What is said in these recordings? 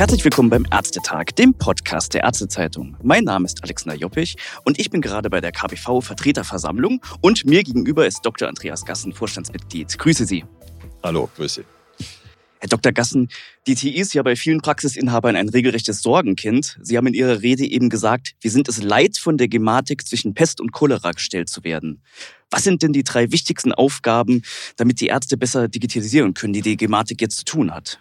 Herzlich willkommen beim Ärztetag, dem Podcast der Ärztezeitung. Mein Name ist Alexander Joppich und ich bin gerade bei der KBV Vertreterversammlung und mir gegenüber ist Dr. Andreas Gassen, Vorstandsmitglied. Grüße Sie. Hallo, grüße. Herr Dr. Gassen, die TI ist ja bei vielen Praxisinhabern ein regelrechtes Sorgenkind. Sie haben in Ihrer Rede eben gesagt, wir sind es leid, von der Gematik zwischen Pest und Cholera gestellt zu werden. Was sind denn die drei wichtigsten Aufgaben, damit die Ärzte besser digitalisieren können, die die Gematik jetzt zu tun hat?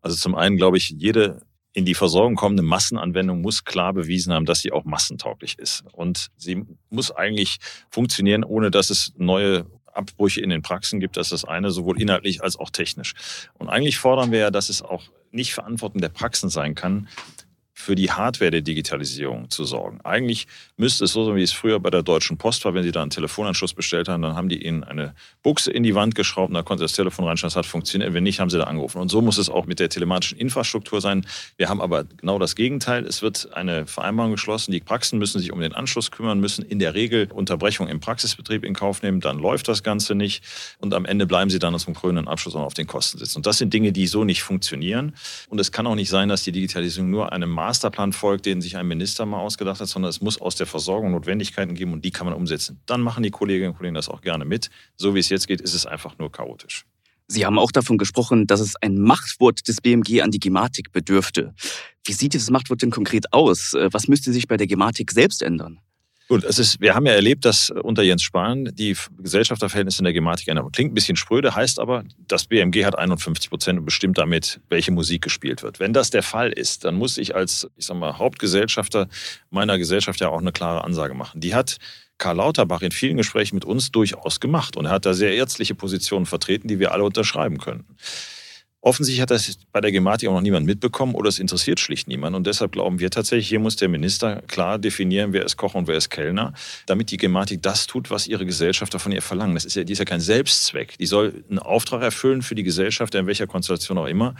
Also zum einen glaube ich, jede in die Versorgung kommende Massenanwendung muss klar bewiesen haben, dass sie auch massentauglich ist. Und sie muss eigentlich funktionieren, ohne dass es neue Abbrüche in den Praxen gibt. Das ist das eine, sowohl inhaltlich als auch technisch. Und eigentlich fordern wir ja, dass es auch nicht Verantwortung der Praxen sein kann, für die Hardware der Digitalisierung zu sorgen. Eigentlich müsste es so sein, wie es früher bei der Deutschen Post war, wenn Sie da einen Telefonanschluss bestellt haben, dann haben die Ihnen eine Buchse in die Wand geschraubt und da konnte das Telefon reinstellen, das hat funktioniert. Wenn nicht, haben Sie da angerufen. Und so muss es auch mit der telematischen Infrastruktur sein. Wir haben aber genau das Gegenteil. Es wird eine Vereinbarung geschlossen. Die Praxen müssen sich um den Anschluss kümmern, müssen in der Regel Unterbrechung im Praxisbetrieb in Kauf nehmen. Dann läuft das Ganze nicht. Und am Ende bleiben Sie dann zum krönenden Abschluss auch auf den Kosten sitzen. Und das sind Dinge, die so nicht funktionieren. Und es kann auch nicht sein, dass die Digitalisierung nur einem Masterplan folgt, den sich ein Minister mal ausgedacht hat, sondern es muss aus der Versorgung Notwendigkeiten geben und die kann man umsetzen. Dann machen die Kolleginnen und Kollegen das auch gerne mit. So wie es jetzt geht, ist es einfach nur chaotisch. Sie haben auch davon gesprochen, dass es ein Machtwort des BMG an die Gematik bedürfte. Wie sieht dieses Machtwort denn konkret aus? Was müsste sich bei der Gematik selbst ändern? Gut, es ist, wir haben ja erlebt, dass unter Jens Spahn die Gesellschafterverhältnisse in der Gematik ändern. Klingt ein bisschen spröde, heißt aber, das BMG hat 51 Prozent und bestimmt damit, welche Musik gespielt wird. Wenn das der Fall ist, dann muss ich als, ich sag mal, Hauptgesellschafter meiner Gesellschaft ja auch eine klare Ansage machen. Die hat Karl Lauterbach in vielen Gesprächen mit uns durchaus gemacht und er hat da sehr ärztliche Positionen vertreten, die wir alle unterschreiben können. Offensichtlich hat das bei der Gematik auch noch niemand mitbekommen oder es interessiert schlicht niemand. Und deshalb glauben wir tatsächlich, hier muss der Minister klar definieren, wer ist Koch und wer ist Kellner, damit die Gematik das tut, was ihre Gesellschafter von ihr verlangen. Das ist ja, die ist ja kein Selbstzweck. Die soll einen Auftrag erfüllen für die Gesellschaft, in welcher Konstellation auch immer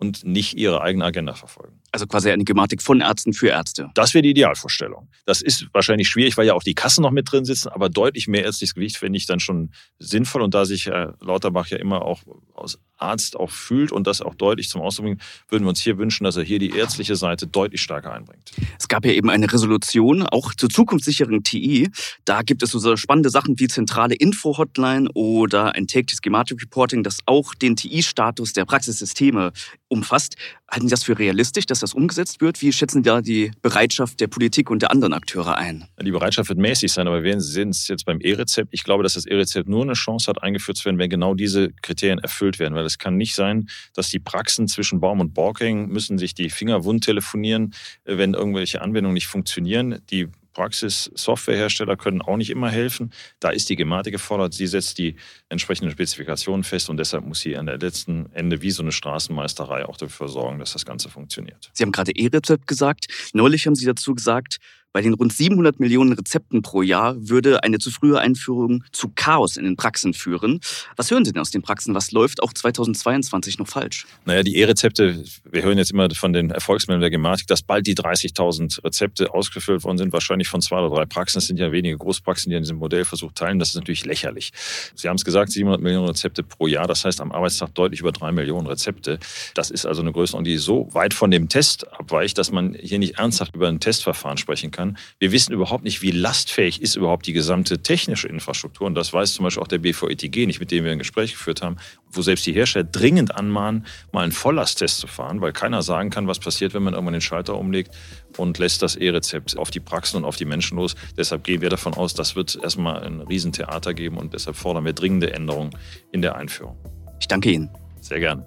und nicht ihre eigene Agenda verfolgen. Also quasi eine Gematik von Ärzten für Ärzte. Das wäre die Idealvorstellung. Das ist wahrscheinlich schwierig, weil ja auch die Kassen noch mit drin sitzen, aber deutlich mehr ärztliches Gewicht finde ich dann schon sinnvoll. Und da sich Herr Lauterbach ja immer auch aus Arzt auch fühlt und das auch deutlich zum Ausdruck bringt, würden wir uns hier wünschen, dass er hier die ärztliche Seite deutlich stärker einbringt. Es gab ja eben eine Resolution, auch zur zukunftssicheren TI. Da gibt es so spannende Sachen wie zentrale Info-Hotline oder ein tägliches Gematik-Reporting, das auch den TI-Status der Praxissysteme umfasst. Halten Sie das für realistisch, dass das umgesetzt wird? Wie schätzen Sie da die Bereitschaft der Politik und der anderen Akteure ein? Die Bereitschaft wird mäßig sein, aber wir sehen es jetzt beim E-Rezept. Ich glaube, dass das E-Rezept nur eine Chance hat, eingeführt zu werden, wenn genau diese Kriterien erfüllt werden. Weil es kann nicht sein, dass die Praxen zwischen Baum und Borg hängen, müssen sich die Finger wund telefonieren, äh, wenn irgendwelche Anwendungen nicht funktionieren. Die Praxis-Softwarehersteller können auch nicht immer helfen. Da ist die Gematik gefordert. Sie setzt die entsprechenden Spezifikationen fest und deshalb muss sie an der letzten Ende wie so eine Straßenmeisterei auch dafür sorgen, dass das Ganze funktioniert. Sie haben gerade E-Rezept gesagt. Neulich haben Sie dazu gesagt, bei den rund 700 Millionen Rezepten pro Jahr würde eine zu frühe Einführung zu Chaos in den Praxen führen. Was hören Sie denn aus den Praxen? Was läuft auch 2022 noch falsch? Naja, die E-Rezepte, wir hören jetzt immer von den Erfolgsmeldungen der Gematik, dass bald die 30.000 Rezepte ausgefüllt worden sind, wahrscheinlich von zwei oder drei Praxen. Das sind ja wenige Großpraxen, die an diesem Modellversuch teilen. Das ist natürlich lächerlich. Sie haben es gesagt, 700 Millionen Rezepte pro Jahr. Das heißt am Arbeitstag deutlich über drei Millionen Rezepte. Das ist also eine Größenordnung, die so weit von dem Test abweicht, dass man hier nicht ernsthaft über ein Testverfahren sprechen kann kann. Wir wissen überhaupt nicht, wie lastfähig ist überhaupt die gesamte technische Infrastruktur. Und das weiß zum Beispiel auch der BVETG nicht, mit dem wir ein Gespräch geführt haben, wo selbst die Hersteller dringend anmahnen, mal einen Volllasttest zu fahren, weil keiner sagen kann, was passiert, wenn man irgendwann den Schalter umlegt und lässt das E-Rezept auf die Praxen und auf die Menschen los. Deshalb gehen wir davon aus, das wird erstmal ein Riesentheater geben und deshalb fordern wir dringende Änderungen in der Einführung. Ich danke Ihnen. Sehr gerne.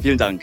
Vielen Dank.